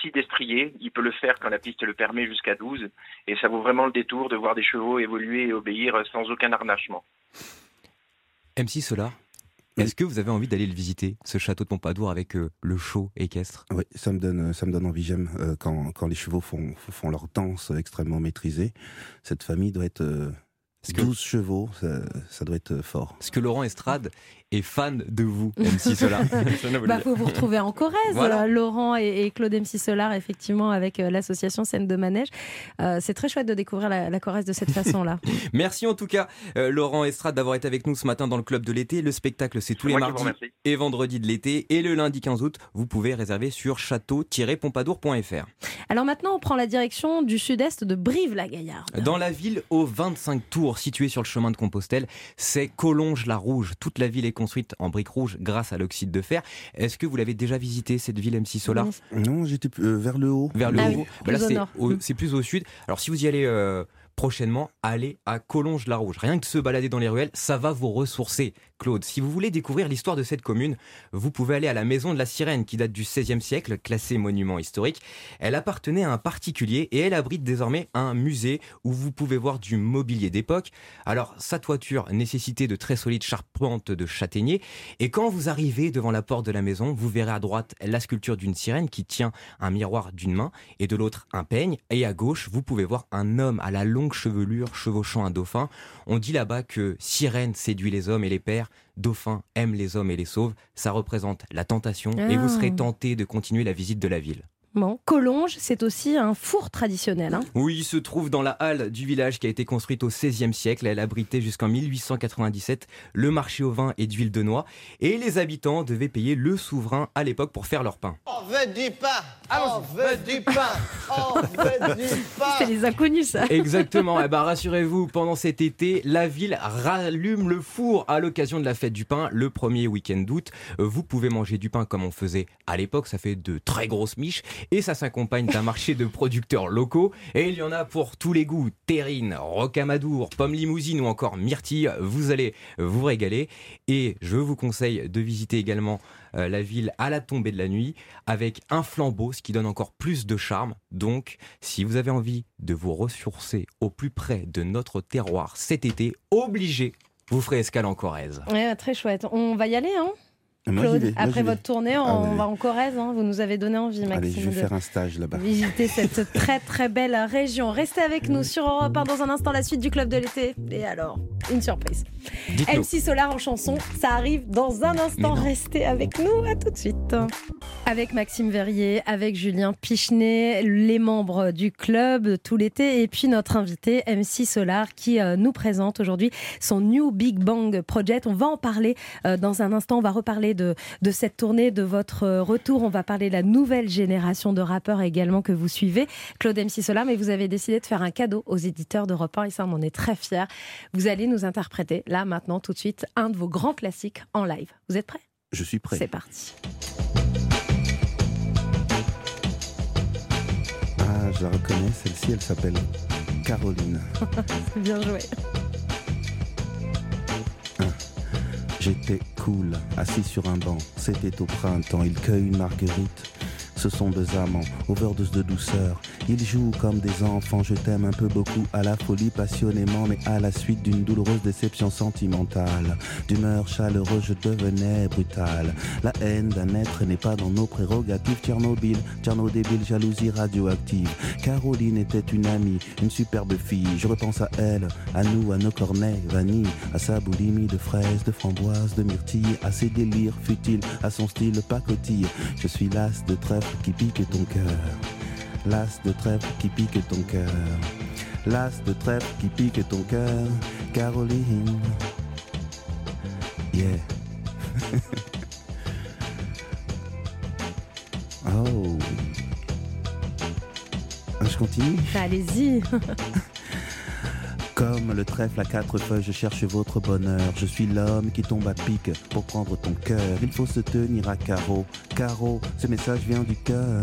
six destriers. Il peut le faire quand la piste le permet jusqu'à 12 et ça vaut vraiment le détour de voir des chevaux évoluer et obéir sans aucun harnachement. MC Solar, est-ce que vous avez envie d'aller le visiter, ce château de Pompadour avec euh, le show équestre? Oui, ça me donne, ça me donne envie. J'aime euh, quand, quand les chevaux font, font leur danse extrêmement maîtrisée. Cette famille doit être euh, 12 chevaux, ça, ça doit être euh, fort. Est-ce que Laurent Estrade est fan de vous, [laughs] MC Solar Bah, faut vous retrouver en Corrèze, Voilà. euh, Laurent et, et Claude MC Solar, effectivement, avec euh, l'association Scène de Manège. Euh, c'est très chouette de découvrir la, la Corrèze de cette façon-là. [laughs] Merci en tout cas, euh, Laurent Estrade, d'avoir été avec nous ce matin dans le club de l'été. Le spectacle, c'est tous les mardis et vendredis de l'été. Et le lundi 15 août, vous pouvez réserver sur château-pompadour.fr. Alors maintenant, on prend la direction du sud-est de Brive-la-Gaillarde. Dans la ville aux 25 tours située sur le chemin de Compostelle, c'est Collonges-la-Rouge. Toute la ville est construite en briques rouges grâce à l'oxyde de fer. Est-ce que vous l'avez déjà visité cette ville MC Solar Non, j'étais euh, vers le haut. Vers le Ah haut. oui, Bah c'est plus au sud. Alors si vous y allez euh, prochainement, allez à Collonges-la-Rouge. Rien que de se balader dans les ruelles, ça va vous ressourcer. Claude, si vous voulez découvrir l'histoire de cette commune, vous pouvez aller à la maison de la Sirène qui date du XVIe siècle, classée monument historique. Elle appartenait à un particulier et elle abrite désormais un musée où vous pouvez voir du mobilier d'époque. Alors sa toiture nécessitait de très solides charpentes de châtaignier et quand vous arrivez devant la porte de la maison, vous verrez à droite la sculpture d'une sirène qui tient un miroir d'une main et de l'autre un peigne et à gauche, vous pouvez voir un homme à la longue chevelure chevauchant un dauphin. On dit là-bas que sirène séduit les hommes et les pères, dauphin aime les hommes et les sauve. Ça représente la tentation et vous Ah. serez tenté de continuer la visite de la ville. Bon, Collonges, c'est aussi un four traditionnel. hein. Oui, il se trouve dans la halle du village qui a été construite au XVIe siècle. Elle abritait jusqu'en 1897 le marché au vin et d'huile de noix. Et les habitants devaient payer le souverain à l'époque pour faire leur pain. On veut du pain On veut du pain On [laughs] veut du pain C'est les inconnus, ça. Exactement. Eh ben, rassurez-vous, pendant cet été, la ville rallume le four à l'occasion de la fête du pain le premier week-end d'août. Euh, Vous pouvez manger du pain comme on faisait à l'époque. Ça fait de très grosses miches et ça s'accompagne d'un marché de producteurs locaux. Et il y en a pour tous les goûts. Terrine, rocamadour, pomme limousine ou encore myrtille. Vous allez vous régaler. Et je vous conseille de visiter également euh, la ville à la tombée de la nuit avec un flambeau, ce qui donne encore plus de charme. Donc, si vous avez envie de vous ressourcer au plus près de notre terroir cet été, obligé, vous ferez escale en Corrèze. Ouais, très chouette. On va y aller, hein? Claude, après votre tournée, on Ah, oui, oui. va en Corrèze. hein. Vous nous avez donné envie, Maxime. Allez, je vais de faire un stage là-bas. Visiter cette très très belle région. Restez avec nous sur Europe 1 dans un instant, la suite du Club de l'été. Et alors une surprise. MC Solar en chanson, ça arrive dans un instant. Restez avec nous, à tout de suite. Avec Maxime Verrier, avec Julien Pichenet, les membres du club tout l'été, et puis notre invité MC Solar qui euh, nous présente aujourd'hui son New Big Bang Project. On va en parler euh, dans un instant. On va reparler de, de cette tournée, de votre euh, retour. On va parler de la nouvelle génération de rappeurs également que vous suivez. Claude MC Solar, mais vous avez décidé de faire un cadeau aux éditeurs d'Europe 1 et ça, on en est très fiers. Vous allez nous interpréter, là, maintenant, tout de suite, un de vos grands classiques en live. Vous êtes prêts? Je suis prêt. C'est parti. Ah, je la reconnais, celle-ci, elle s'appelle Caroline. [laughs] Bien joué. J'étais cool, assis sur un banc. C'était au printemps, il cueille une marguerite. Ce sont deux amants, overdose de douceur. Ils jouent comme des enfants, je t'aime un peu beaucoup, à la folie passionnément, mais à la suite d'une douloureuse déception sentimentale. D'humeur chaleureuse, je devenais brutal. La haine d'un être n'est pas dans nos prérogatives. Tchernobyl, Tcherno débile, jalousie radioactive. Caroline était une amie, une superbe fille. Je repense à elle, à nous, à nos cornets, vanille, à sa boulimie de fraises, de framboises, de myrtilles, à ses délires futiles, à son style pacotille. Je suis las de trèfle qui pique ton cœur. L'as de trèfle qui pique ton cœur. L'as de trèfle qui pique ton cœur. Caroline. Yeah. [laughs] oh. Ah, Je continue? Allez-y. [laughs] Comme le trèfle à quatre feuilles, je cherche votre bonheur. Je suis l'homme qui tombe à pic pour prendre ton cœur. Il faut se tenir à carreau. Carreau, ce message vient du cœur.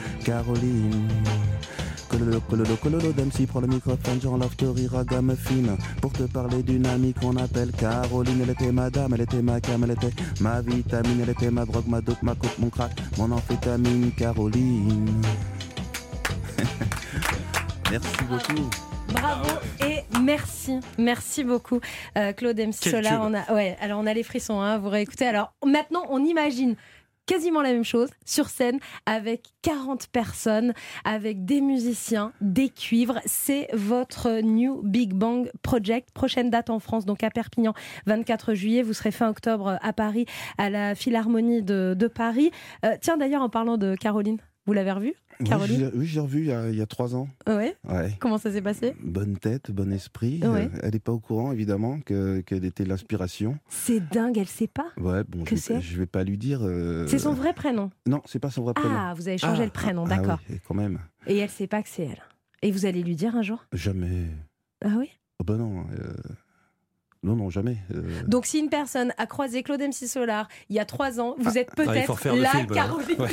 Caroline. Cololo, cololo, cololo, d'MC prend le microphone, Jean gamme fine Pour te parler d'une amie qu'on appelle Caroline Elle était ma dame, elle était ma cam, elle était ma vitamine Elle était ma drogue, ma dope, ma coupe, mon crack Mon amphétamine, Caroline [laughs] Merci beaucoup Bravo et merci, merci beaucoup euh, Claude Solar. tube. On a, ouais, alors on a les frissons, hein, vous réécoutez. Alors maintenant, on imagine quasiment la même chose sur scène avec 40 personnes, avec des musiciens, des cuivres. C'est votre New Big Bang Project. Prochaine date en France, donc à Perpignan, 24 juillet. Vous serez fin octobre à Paris, à la Philharmonie de, Paris. Euh, tiens, d'ailleurs, en parlant de Caroline, vous l'avez revue? Caroline Oui, j'ai revu il y, a, il y a trois ans. Ouais. Ouais. Comment ça s'est passé? Bonne tête, bon esprit. Ouais. Euh, elle n'est pas au courant, évidemment, que- qu'elle était l'inspiration. C'est dingue, elle sait pas? Ouais, bon, Que je, c'est? vais, pas lui dire. euh, C'est son vrai prénom? Non, c'est pas son vrai prénom. Ah, vous avez changé le prénom, Ah d'accord. oui, quand même. Et elle sait pas que c'est elle. Et vous allez lui dire un jour? Jamais. Ah oui? Oh ben non. euh, Non, non, jamais. euh, Donc si une personne a croisé Claude MC Solar il y a trois ans, vous êtes ah, il faut peut-être la film. Caroline. Ouais.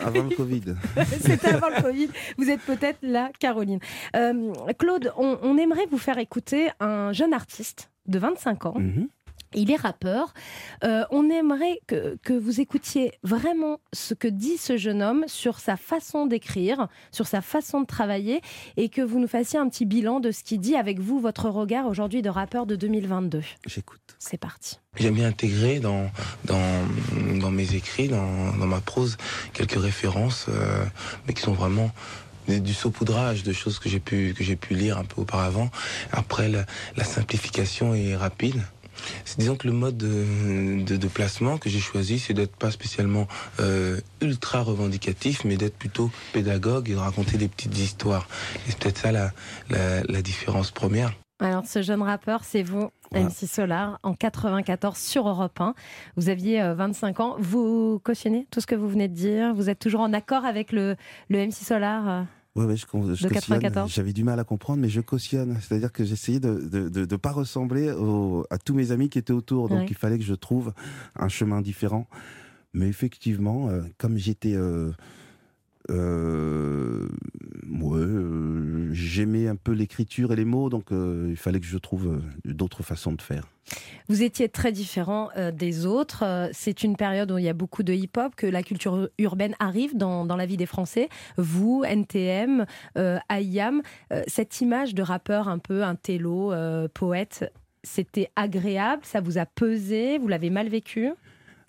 [laughs] Avant le Covid. [laughs] C'était avant le Covid. Vous êtes peut-être la Caroline. Euh, Claude, on, on aimerait vous faire écouter un jeune artiste de 25 ans. Mhm. Il est rappeur. Euh, on aimerait que, que vous écoutiez vraiment ce que dit ce jeune homme sur sa façon d'écrire, sur sa façon de travailler, et que vous nous fassiez un petit bilan de ce qu'il dit avec vous, votre regard aujourd'hui de rappeur de 2022. J'écoute. C'est parti. J'aime bien intégrer dans, dans, dans mes écrits, dans, dans ma prose, quelques références, euh, mais qui sont vraiment du saupoudrage de choses que j'ai pu, que j'ai pu lire un peu auparavant. Après, la, la simplification est rapide. C'est disons que le mode de, de- de placement que j'ai choisi, c'est d'être pas spécialement euh, ultra revendicatif, mais d'être plutôt pédagogue et de raconter des petites histoires. Et c'est peut-être ça la, la, la différence première. Alors, ce jeune rappeur, c'est vous, MC Solar, en 94 sur Europe 1. Vous aviez euh, 25 ans. Vous cautionnez tout ce que vous venez de dire? Vous êtes toujours en accord avec le, le MC Solar euh? Ouais, ouais, je, con- je De cautionne. 94. J'avais du mal à comprendre, mais je cautionne. C'est-à-dire que j'essayais de de, de, de pas ressembler au- à tous mes amis qui étaient autour. Donc Ouais. il fallait que je trouve un chemin différent. Mais effectivement, euh, comme j'étais... Euh, euh, ouais, euh, j'aimais un peu l'écriture et les mots, donc euh, il fallait que je trouve euh, d'autres façons de faire. Vous étiez très différent des autres. C'est une période où il y a beaucoup de hip-hop, que la culture urbaine arrive dans, dans la vie des Français. Vous, NTM, IAM, cette image de rappeur un peu intello, euh, poète, c'était agréable, ça vous a pesé, vous l'avez mal vécu?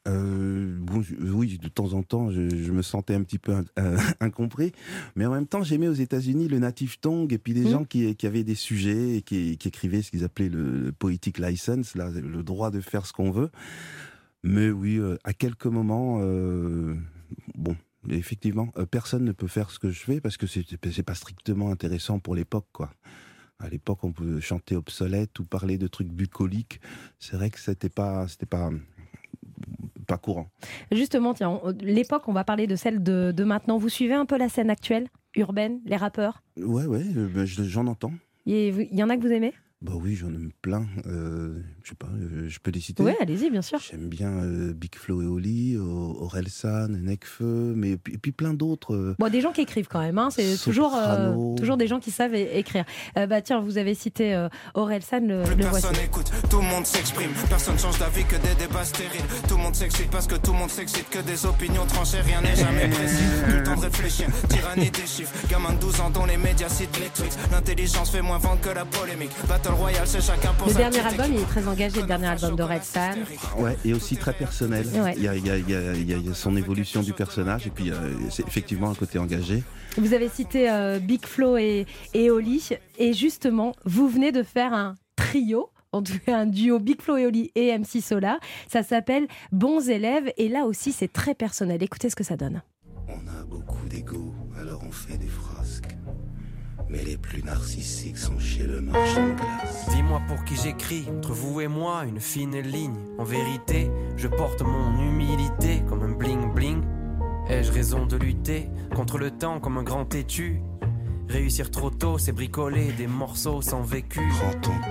Euh, bon, je- oui, de temps en temps, je, je me sentais un petit peu euh, [laughs] incompris, mais en même temps, j'aimais aux États-Unis le native tongue et puis des Mhm. gens qui, qui avaient des sujets et qui, qui écrivaient ce qu'ils appelaient le poetic license, là, le droit de faire ce qu'on veut. Mais oui, euh, à quelques moments, bon, effectivement, personne ne peut faire ce que je fais parce que c'est pas strictement intéressant pour l'époque, quoi. À l'époque, on pouvait chanter obsolète ou parler de trucs bucoliques. C'est vrai que c'était pas, c'était pas, pas courant. Justement, tiens, l'époque, on va parler de celle de, de maintenant. Vous suivez un peu la scène actuelle, urbaine, les rappeurs? Ouais, ouais, euh, je- j'en entends. Il y en a que vous aimez? Bah oui, j'en aime plein. Euh, je sais pas, euh, je peux les citer. Oui, allez-y, bien sûr. J'aime bien euh, Big Flo et Oli, O- Aurel San, Nekfeu, mais et puis, plein d'autres. Bon, des gens qui écrivent quand même, hein. c'est toujours, euh, des gens qui savent écrire. Euh, bah tiens, vous avez cité euh, Aurel San, le, le voici. Personne écoute, tout le monde s'exprime. Personne change d'avis que des débats stériles. Tout le monde s'excite parce que tout le monde s'excite. Que des opinions tranchées, rien n'est jamais précis. Plus le temps de réfléchir, tyrannie des chiffres. Gamin de 12 ans dont les médias citent les tricks. L'intelligence fait moins vendre que la polémique. Battle Royale, c'est chacun pour Le dernier album, il est très engagé, le dernier album d'Aurel San. Ouais, et aussi très personnel. Ouais. Il, y a, il y a- il y a- il y a- il y a son évolution du personnage, et puis euh, c'est effectivement un côté engagé. Vous avez cité euh, Big Flo et, et Oli, et justement, vous venez de faire un trio. En tout cas, un duo Big Flo et Oli et MC Solar. Ça s'appelle Bons élèves. Et là aussi, c'est très personnel. Écoutez ce que ça donne. beaucoup d'ego, alors on fait des frasques. Mais les plus narcissiques sont chez le marchand de glace. Dis-moi pour qui j'écris, entre vous et moi, une fine ligne. En vérité, je porte mon humilité comme un bling bling. Ai-je raison de lutter contre le temps comme un grand têtu? Réussir trop tôt, c'est bricoler des morceaux sans vécu.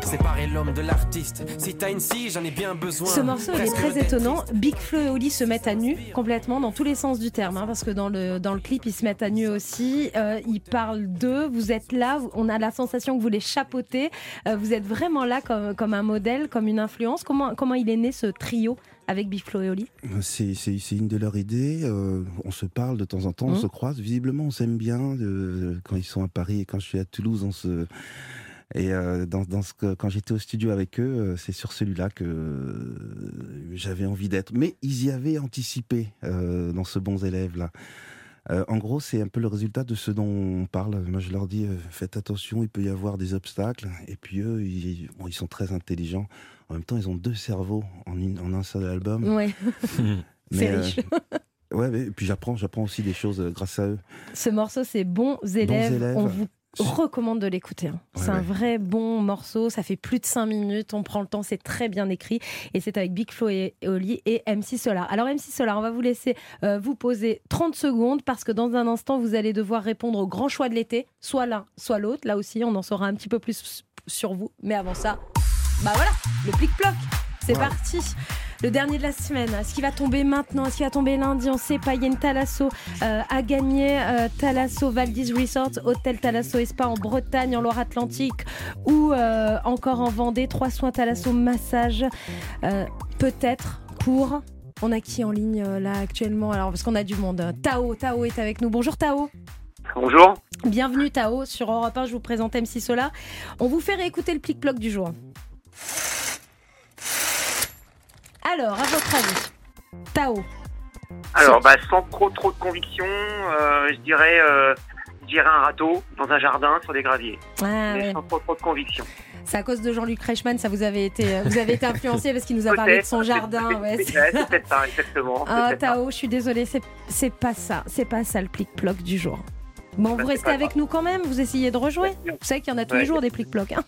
Séparer l'homme de l'artiste. Si t'as une scie, j'en ai bien besoin. Ce morceau, il est très étonnant. Big Flo et Oli se mettent à nu complètement dans tous les sens du terme, hein, parce que dans le, dans le clip, ils se mettent à nu aussi. Euh, ils parlent d'eux, vous êtes là, on a la sensation que vous les chapeautez. Euh, vous êtes vraiment là comme, comme un modèle, comme une influence. Comment, comment il est né ce trio? Avec Big Flo et Oli C'est une de leurs idées. euh, on se parle de temps en temps, on Mhm. se croise. Visiblement, on s'aime bien. euh, quand ils sont à Paris et quand je suis à Toulouse, on se. Et euh, dans, dans ce que, quand j'étais au studio avec eux, c'est sur celui-là que j'avais envie d'être. Mais ils y avaient anticipé dans ce bons élèves là. Euh, en gros, c'est un peu le résultat de ce dont on parle. Moi, je leur dis, euh, faites attention, il peut y avoir des obstacles. Et puis eux, ils, bon, ils sont très intelligents. En même temps, ils ont deux cerveaux en, une- en un seul album. Ouais. [laughs] C'est Mais, riche. ouais, mais- et puis j'apprends, j'apprends aussi des choses euh, grâce à eux. Ce morceau, c'est Bons élèves. élèves. On vous recommande de l'écouter. hein. Ouais, c'est un vrai bon morceau. Ça fait plus de 5 minutes. On prend le temps. C'est très bien écrit. Et c'est avec Big Flo et et Oli et MC Solar. Alors, MC Solar, on va vous laisser euh, vous poser 30 secondes parce que dans un instant, vous allez devoir répondre au grand choix de l'été. Soit l'un, soit l'autre. Là aussi, on en saura un petit peu plus sur vous. Mais avant ça, bah voilà, le plic-ploc. C'est Ouais. parti. Le dernier de la semaine. Est-ce qu'il va tomber maintenant? Est-ce qu'il va tomber lundi? On sait pas. Il y a une Thalasso euh, à gagner. Euh, Thalasso Valdis Resort, Hôtel Thalasso et Spa en Bretagne, en Loire-Atlantique ou euh, encore en Vendée. Trois soins Thalasso massage. Euh, Peut-être pour. On a qui en ligne euh, là actuellement? Alors, parce qu'on a du monde. Tao, Tao est avec nous. Bonjour Tao. Bonjour. Bienvenue Tao sur Europe 1, je vous présente MC Solar. On vous fait réécouter le plic-ploc du jour. Alors, à votre avis, Tao, Alors, bah, sans trop trop de conviction, euh, je dirais, euh, je dirais un râteau dans un jardin sur des graviers. Ah, Mais ouais. sans trop trop de conviction. c'est à cause de Jean-Luc Reichmann, ça vous avez été, vous avez été influencé parce qu'il nous a parlé de son jardin. c'est- ouais, c'est- peut-être ça, exactement. Ah. Tao, je suis désolée, c'est c'est pas ça, c'est pas ça le plic-ploc du jour. Bon, vous restez avec grave. nous quand même, vous essayez de rejouer. Vous savez qu'il y en a tous les jours des plic-plocs. hein.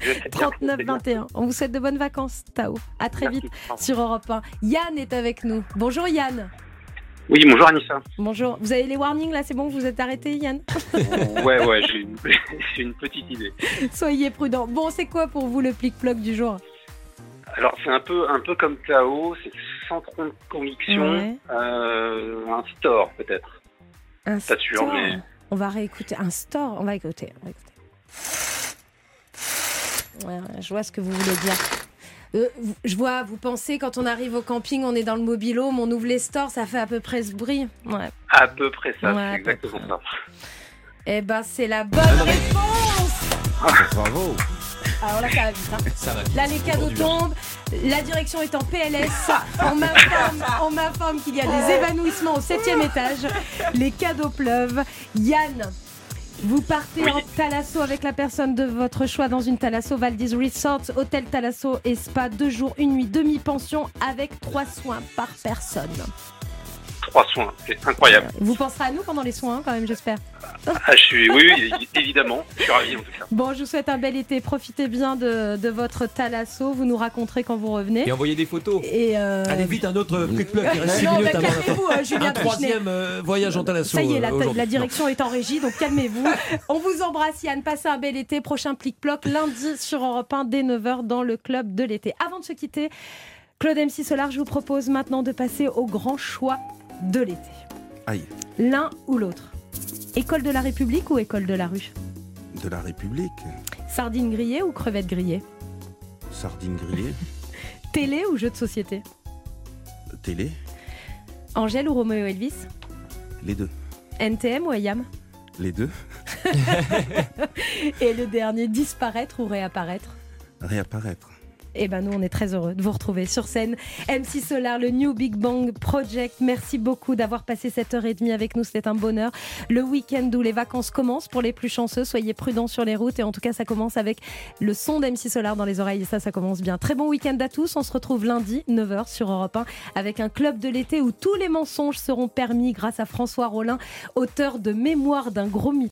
Je sais bien, je sais 39 bien. 21. On vous souhaite de bonnes vacances, Tao. À très Merci. vite sur Europe 1. Yann est avec nous. Bonjour Yann. Oui, bonjour Anissa. Bonjour. Vous avez les warnings là, c'est bon, vous êtes arrêté, Yann? [laughs] Ouais, ouais, [laughs] j'ai une, petite idée. Soyez prudent. Bon, c'est quoi pour vous le plic-ploc du jour? Alors, c'est un peu, un peu comme Tao, c'est sans trop de conviction. Ouais. Euh, un store, peut-être. Un Pas sûr, store. mais. On va réécouter. Un store, on va écouter. on va écouter. Ouais, ouais, je vois ce que vous voulez dire. Euh, je vois, vous pensez quand on arrive au camping, on est dans le mobilhome, on ouvre les stores, ça fait à peu près ce bruit. Ouais. À peu près ça, Ouais, c'est exactement ça. Eh ben, c'est la bonne réponse Bravo. Alors là, ça va vite. hein. [laughs] Ça va Là, les cadeaux tombent. La direction est en PLS. [laughs] On m'informe, on m'informe qu'il y a des évanouissements au septième étage. Les cadeaux pleuvent. Yann, vous partez en Thalasso avec la personne de votre choix dans une Thalasso Valdez Resort, hôtel Thalasso et spa, deux jours, une nuit, demi-pension avec trois soins par personne. Trois soins, c'est incroyable. Vous penserez à nous pendant les soins, quand même, j'espère. Ah, je suis, oui, oui, évidemment, je suis ravi en tout cas. Bon, je vous souhaite un bel été. Profitez bien de, de votre Thalasso. Vous nous raconterez quand vous revenez. Et envoyez des photos. Et euh, Allez vite, un autre plic-ploc, il reste Non, 6 mais minutes avant la calmez-vous, euh, Julien Un troisième euh, voyage en Thalasso. Ça y est, euh, la direction est en régie, donc calmez-vous. [laughs] On vous embrasse, Yann. Passez un bel été. Prochain plic-ploc lundi sur Europe 1 dès 9h dans le club de l'été. Avant de se quitter, Claude MC Solar, je vous propose maintenant de passer au grand choix de l'été. Aïe. L'un ou l'autre. École de la République ou école de la rue De la République. Sardines grillées ou crevettes grillées? Sardines grillées. [laughs] Télé ou jeu de société? Télé. Angèle ou Roméo Elvis? Les deux. NTM ou Ayam Les deux. [laughs] Et le dernier, disparaître ou réapparaître? Réapparaître. Eh ben nous, on est très heureux de vous retrouver sur scène. MC Solar, le New Big Bang Project. Merci beaucoup d'avoir passé cette heure et demie avec nous. C'était un bonheur. Le week-end où les vacances commencent pour les plus chanceux. Soyez prudents sur les routes. Et en tout cas, ça commence avec le son d'MC Solar dans les oreilles. Et ça, ça commence bien. Très bon week-end à tous. On se retrouve lundi, 9h sur Europe 1, avec un club de l'été où tous les mensonges seront permis grâce à François Rollin, auteur de Mémoire d'un gros mytho.